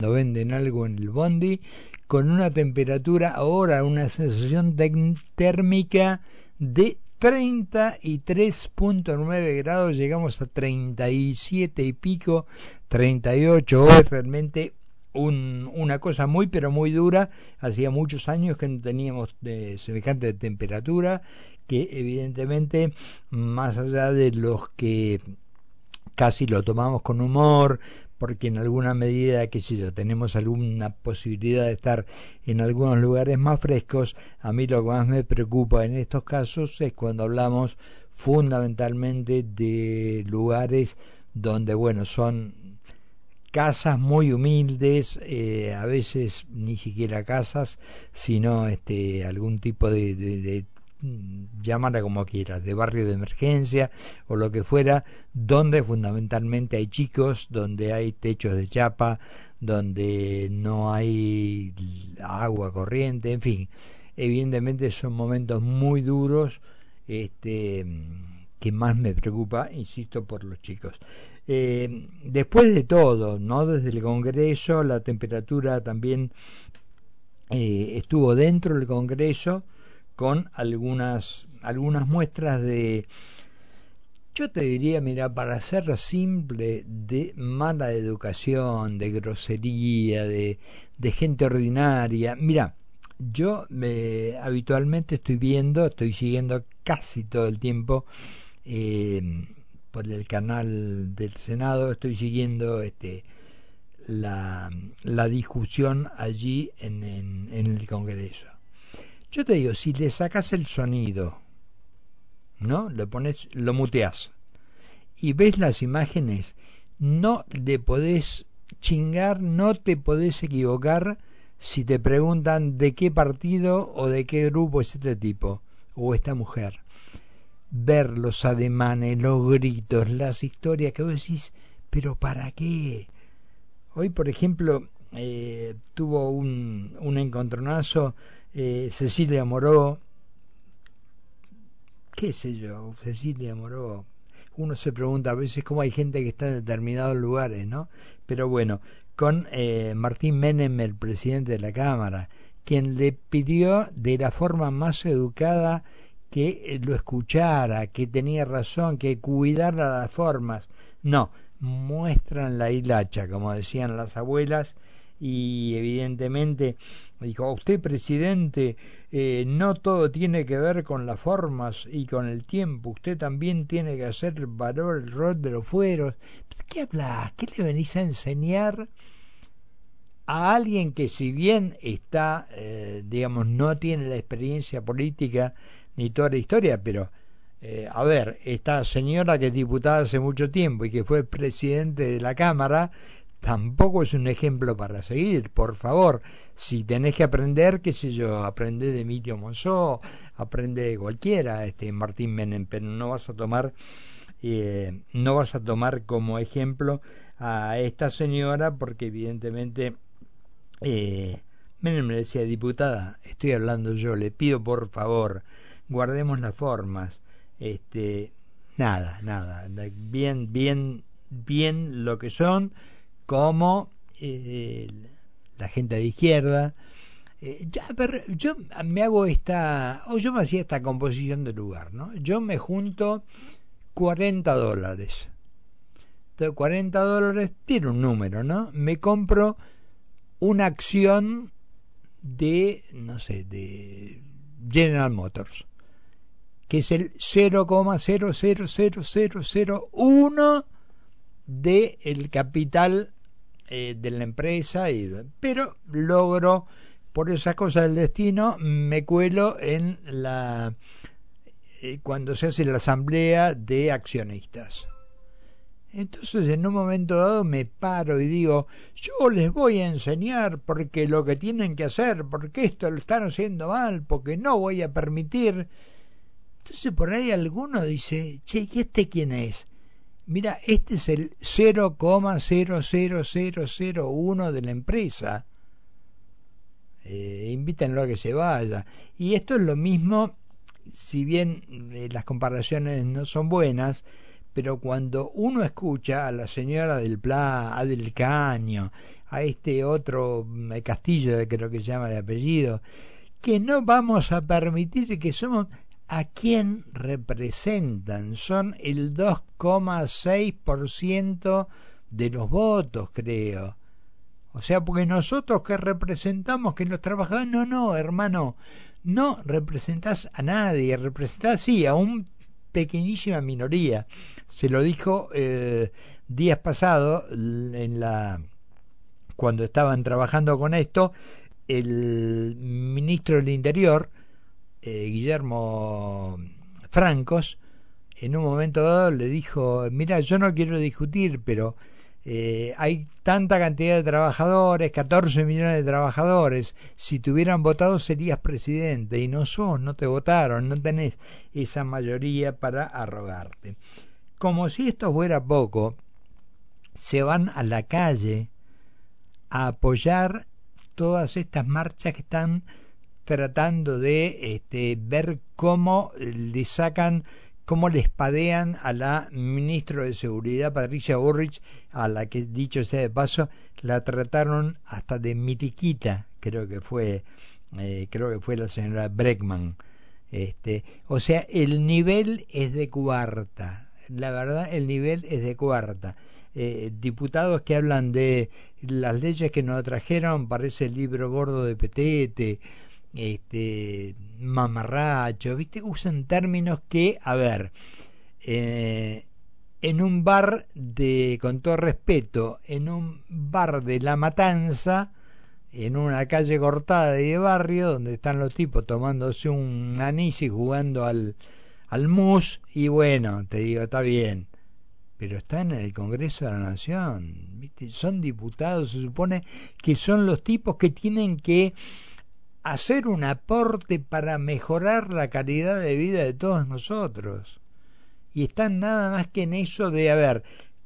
cuando venden algo en el bondi, con una temperatura ahora, una sensación térmica de 33.9 grados, llegamos a 37 y pico, 38, es realmente un, una cosa muy pero muy dura, hacía muchos años que no teníamos de semejante temperatura, que evidentemente más allá de los que casi lo tomamos con humor, porque en alguna medida, qué sé yo, tenemos alguna posibilidad de estar en algunos lugares más frescos, a mí lo que más me preocupa en estos casos es cuando hablamos fundamentalmente de lugares donde, bueno, son casas muy humildes, eh, a veces ni siquiera casas, sino este, algún tipo de, llámala como quieras, de barrio de emergencia o lo que fuera, donde fundamentalmente hay chicos, donde hay techos de chapa, donde no hay agua corriente, en fin, evidentemente son momentos muy duros, este que más me preocupa, insisto, por los chicos. Eh, después de todo, ¿no? Desde el Congreso, la temperatura también eh, estuvo dentro del Congreso, con algunas, algunas muestras de, yo te diría, mira, para ser simple, de mala educación, de grosería, de, de gente ordinaria. Mira, yo me, habitualmente estoy viendo, estoy siguiendo casi todo el tiempo eh, por el canal del Senado, estoy siguiendo este la, la discusión allí en, en el Congreso. Yo te digo, si le sacas el sonido, ¿no? Lo pones, lo muteas y ves las imágenes, no le podés chingar, no te podés equivocar si te preguntan de qué partido o de qué grupo es este tipo o esta mujer. Ver los ademanes, los gritos, las historias que vos decís, pero ¿para qué? Hoy, por ejemplo, eh, tuvo un, un encontronazo eh, Cecilia Moró, qué sé yo, Cecilia Moró. Uno se pregunta a veces cómo hay gente que está en determinados lugares, ¿no? Pero bueno, con eh, Martín Menem, el presidente de la Cámara, quien le pidió de la forma más educada que eh, lo escuchara, que tenía razón, que cuidara las formas. No, muestran la hilacha, como decían las abuelas, y evidentemente dijo, usted presidente, eh, no todo tiene que ver con las formas y con el tiempo, usted también tiene que hacer valor el rol de los fueros. ¿Qué hablas? ¿Qué le venís a enseñar a alguien que si bien está, eh, digamos, no tiene la experiencia política ni toda la historia, pero... Eh, a ver, esta señora que es diputada hace mucho tiempo y que fue presidente de la Cámara, tampoco es un ejemplo para seguir. Por favor, si tenés que aprender, qué sé yo, aprende de Emilio Monzó, aprende de cualquiera, este Martín Menem, pero no vas a tomar, eh, no vas a tomar como ejemplo a esta señora porque evidentemente eh, Menem me decía, diputada, estoy hablando yo, le pido por favor, guardemos las formas, este, nada, nada, bien, bien, bien lo que son, como eh, la gente de izquierda. Eh, ya, yo me hago esta, o yo me hacía esta composición de lugar, ¿no? Yo me junto 40 dólares. Entonces, 40 dólares tiene un número, ¿no? Me compro una acción de, no sé, de General Motors, que es el 0,00001 de el capital eh, de la empresa, y, pero logro, por esa cosa del destino, me cuelo en la eh, cuando se hace la asamblea de accionistas. Entonces en un momento dado me paro y digo, yo les voy a enseñar porque lo que tienen que hacer, porque esto lo están haciendo mal, porque no voy a permitir. Entonces por ahí alguno dice, che, ¿y este quién es? Mira, este es el 0,00001 de la empresa. Eh, invítenlo a que se vaya. Y esto es lo mismo, si bien eh, las comparaciones no son buenas, pero cuando uno escucha a la señora del Pla, a del Caño, a este otro mm, Castillo, creo que se llama de apellido, que no vamos a permitir que somos a quién representan. Son el 2,6% de los votos, creo. O sea, porque nosotros que representamos que los trabajadores, no, no, hermano, no representás a nadie, representás sí a una pequeñísima minoría. Se lo dijo eh, días pasados en la cuando estaban trabajando con esto el ministro del Interior eh, Guillermo Francos en un momento dado le dijo mira yo no quiero discutir pero eh, hay tanta cantidad de trabajadores, 14 millones de trabajadores, si te hubieran votado serías presidente y no sos, no te votaron, no tenés esa mayoría para arrogarte. Como si esto fuera poco, se van a la calle a apoyar todas estas marchas que están tratando de este, ver cómo le sacan cómo le espadean a la ministra de Seguridad, Patricia Burrich, a la que, dicho sea de paso, la trataron hasta de mitiquita, creo que fue, eh, creo que fue la señora Breckman. Este, o sea, el nivel es de cuarta, la verdad, el nivel es de cuarta. Eh, diputados que hablan de las leyes que nos trajeron, parece el libro gordo de Petete, este mamarracho, ¿viste? Usan términos que, a ver, eh, en un bar de, con todo respeto, en un bar de La Matanza, en una calle cortada de barrio, donde están los tipos tomándose un anís y jugando al, al mus, y bueno, te digo, está bien, pero están en el Congreso de la Nación, ¿viste? son diputados, se supone que son los tipos que tienen que hacer un aporte para mejorar la calidad de vida de todos nosotros. Y están nada más que en eso de, a ver,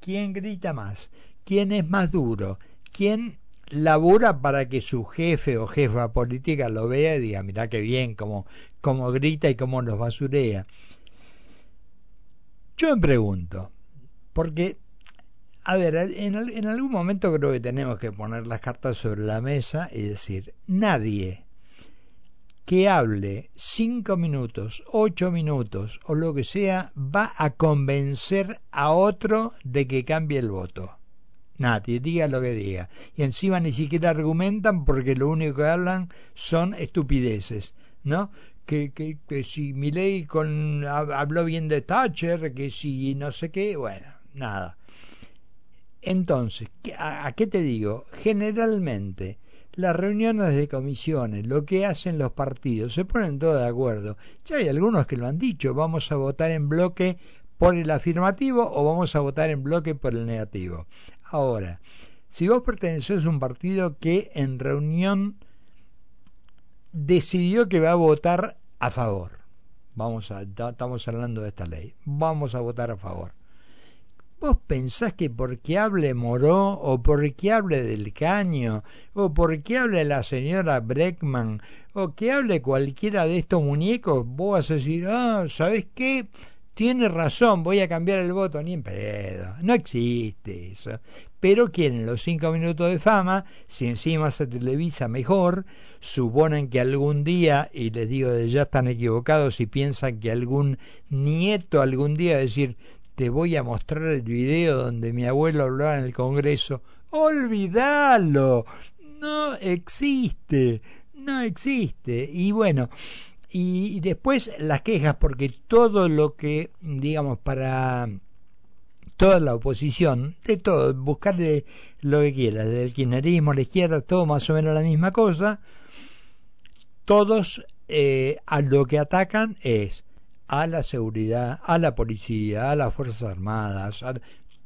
¿quién grita más? ¿Quién es más duro? ¿Quién labura para que su jefe o jefa política lo vea y diga, mira qué bien, cómo, cómo grita y cómo nos basurea? Yo me pregunto, porque, a ver, en, en algún momento creo que tenemos que poner las cartas sobre la mesa y decir, nadie que hable cinco minutos, ocho minutos o lo que sea, va a convencer a otro de que cambie el voto. Nadie, diga lo que diga. Y encima ni siquiera argumentan porque lo único que hablan son estupideces, ¿no? Que, que, que si ley con, habló bien de Thatcher, que si no sé qué, bueno, nada. Entonces, ¿a, a qué te digo? Generalmente, las reuniones de comisiones, lo que hacen los partidos, se ponen todos de acuerdo. Ya hay algunos que lo han dicho, vamos a votar en bloque por el afirmativo o vamos a votar en bloque por el negativo. Ahora, si vos perteneces a un partido que en reunión decidió que va a votar a favor, vamos a, estamos hablando de esta ley, vamos a votar a favor ¿Vos pensás que porque hable Moró, o porque hable del Caño, o porque hable la señora Breckman, o que hable cualquiera de estos muñecos, vos vas a decir, ah, ¿sabes qué? Tiene razón, voy a cambiar el voto, ni en pedo. No existe eso. Pero quieren los cinco minutos de fama, si encima se televisa mejor, suponen que algún día, y les digo de ya están equivocados y piensan que algún nieto algún día decir, te voy a mostrar el video donde mi abuelo hablaba en el Congreso. Olvídalo. No existe. No existe. Y bueno, y, después las quejas, porque todo lo que, digamos, para toda la oposición, de todo, buscarle lo que quiera, del kirchnerismo, la izquierda, todo más o menos la misma cosa, todos eh, a lo que atacan es a la seguridad, a la policía, a las Fuerzas Armadas,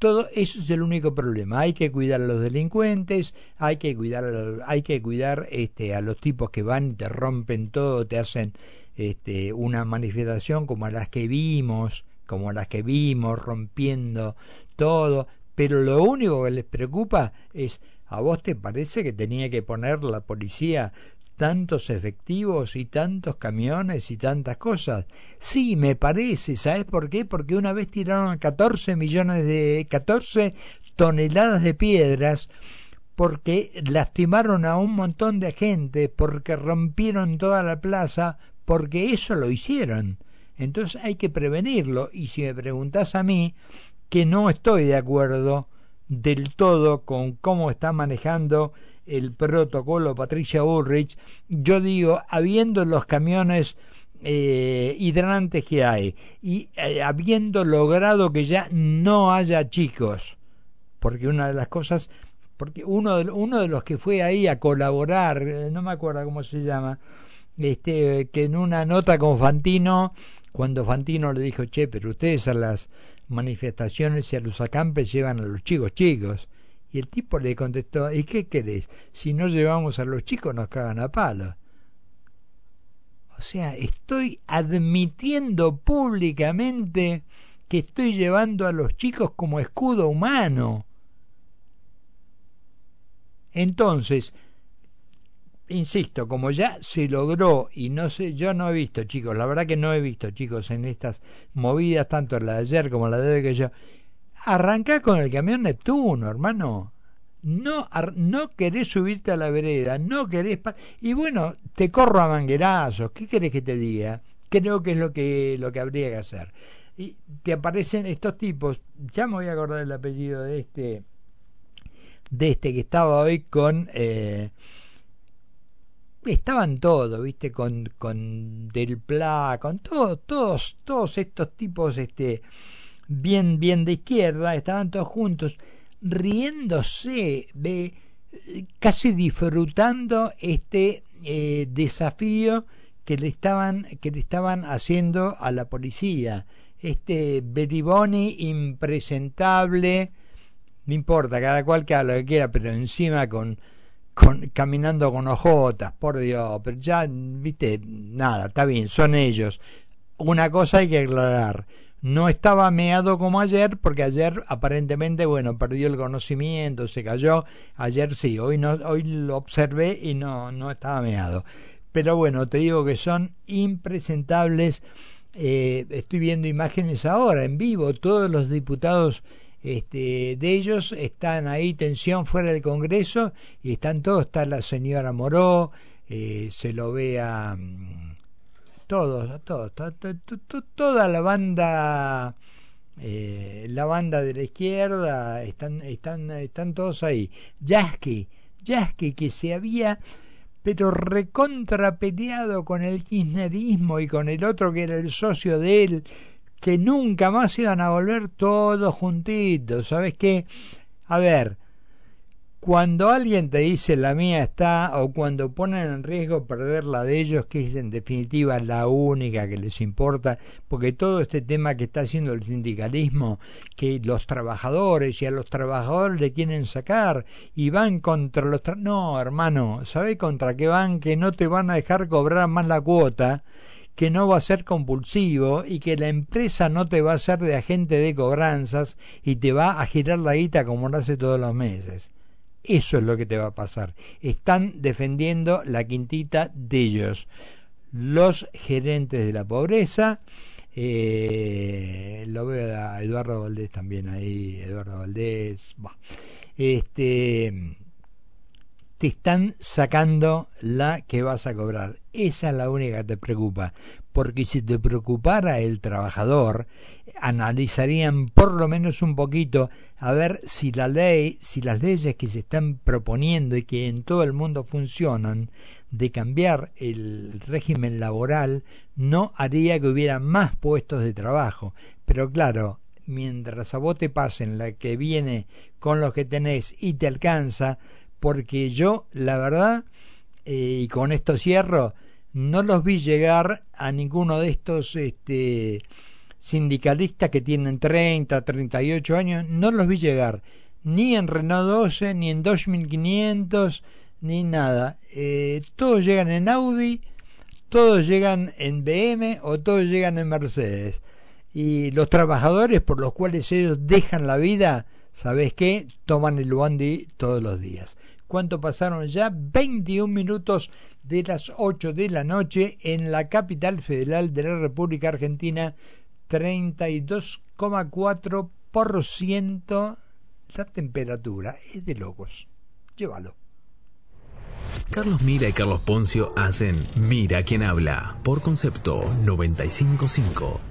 todo eso es el único problema. Hay que cuidar a los delincuentes, hay que cuidar, a los, hay que cuidar este, a los tipos que van y te rompen todo, te hacen este, una manifestación como las que vimos, como las que vimos, rompiendo todo. Pero lo único que les preocupa es, ¿a vos te parece que tenía que poner la policía tantos efectivos y tantos camiones y tantas cosas. Sí, me parece, ¿sabes por qué? Porque una vez tiraron 14 millones de 14 toneladas de piedras porque lastimaron a un montón de gente, porque rompieron toda la plaza, porque eso lo hicieron. Entonces hay que prevenirlo. Y si me preguntas a mí, que no estoy de acuerdo del todo con cómo está manejando el protocolo Patricia Ulrich, yo digo, habiendo los camiones eh, hidrantes que hay y eh, habiendo logrado que ya no haya chicos, porque una de las cosas porque uno de, uno de los que fue ahí a colaborar, eh, no me acuerdo cómo se llama, este, que en una nota con Fantino, cuando Fantino le dijo, che, pero ustedes a las manifestaciones y a los acampes llevan a los chicos chicos. Y el tipo le contestó, ¿y qué querés? Si no llevamos a los chicos nos cagan a palo. O sea, estoy admitiendo públicamente que estoy llevando a los chicos como escudo humano. Entonces, insisto, como ya se logró y no sé, yo no he visto, chicos, la verdad que no he visto, chicos, en estas movidas, tanto la de ayer como la de hoy que yo, arranca con el camión Neptuno, hermano. No, no querés subirte a la vereda, no querés... y bueno, te corro a manguerazos, ¿qué querés que te diga? Creo que es lo que, lo que habría que hacer. Y te aparecen estos tipos, ya me voy a acordar el apellido de este de este que estaba hoy con eh, estaban todos, viste, con, con Del Pla, con todos, todos, todos estos tipos, este, bien, bien de izquierda, estaban todos juntos, riéndose, de, casi disfrutando este eh, desafío que le estaban, que le estaban haciendo a la policía. Este Beriboni impresentable, no importa, cada cual que haga lo que quiera, pero encima con, con caminando con ojotas, por Dios, pero ya, viste, nada, está bien, son ellos. Una cosa hay que aclarar, no estaba meado como ayer, porque ayer aparentemente, bueno, perdió el conocimiento, se cayó, ayer sí, hoy no, hoy lo observé y no, no estaba meado. Pero bueno, te digo que son impresentables. Eh, estoy viendo imágenes ahora en vivo, todos los diputados este, de ellos están ahí tensión fuera del Congreso y están todos, está la señora Moró, eh, se lo ve a todos, todos, toda la banda, eh, la banda de la izquierda, están, están, están todos ahí. Yasky, Yasky que se había pero recontrapeleado con el kirchnerismo y con el otro que era el socio de él, que nunca más iban a volver todos juntitos. ¿Sabes qué? A ver, cuando alguien te dice la mía está, o cuando ponen en riesgo perder la de ellos, que es en definitiva la única que les importa, porque todo este tema que está haciendo el sindicalismo, que los trabajadores y a los trabajadores le quieren sacar y van contra los... no, hermano, ¿sabes contra qué van? Que no te van a dejar cobrar más la cuota que no va a ser compulsivo y que la empresa no te va a ser de agente de cobranzas y te va a girar la guita como lo hace todos los meses. Eso es lo que te va a pasar. Están defendiendo la quintita de ellos. Los gerentes de la pobreza, eh, lo veo a Eduardo Valdés también ahí, Eduardo Valdés, este, te están sacando la que vas a cobrar. Esa es la única que te preocupa. Porque si te preocupara el trabajador, analizarían por lo menos un poquito a ver si la ley, si las leyes que se están proponiendo y que en todo el mundo funcionan, de cambiar el régimen laboral, no haría que hubiera más puestos de trabajo. Pero claro, mientras a vos te pasen la que viene con los que tenés y te alcanza, porque yo, la verdad, eh, y con esto cierro, no los vi llegar a ninguno de estos este, sindicalistas que tienen 30, 38 años, no los vi llegar ni en Renault 12, ni en 2500, ni nada. Eh, todos llegan en Audi, todos llegan en BM o todos llegan en Mercedes. Y los trabajadores por los cuales ellos dejan la vida, ¿sabes qué? Toman el bondi todos los días. ¿Cuánto pasaron ya? 21 minutos de las 8 de la noche en la capital federal de la República Argentina. 32,4% la temperatura. Es de locos. llévalo. Carlos Mira y Carlos Poncio hacen Mira quien habla por concepto 955.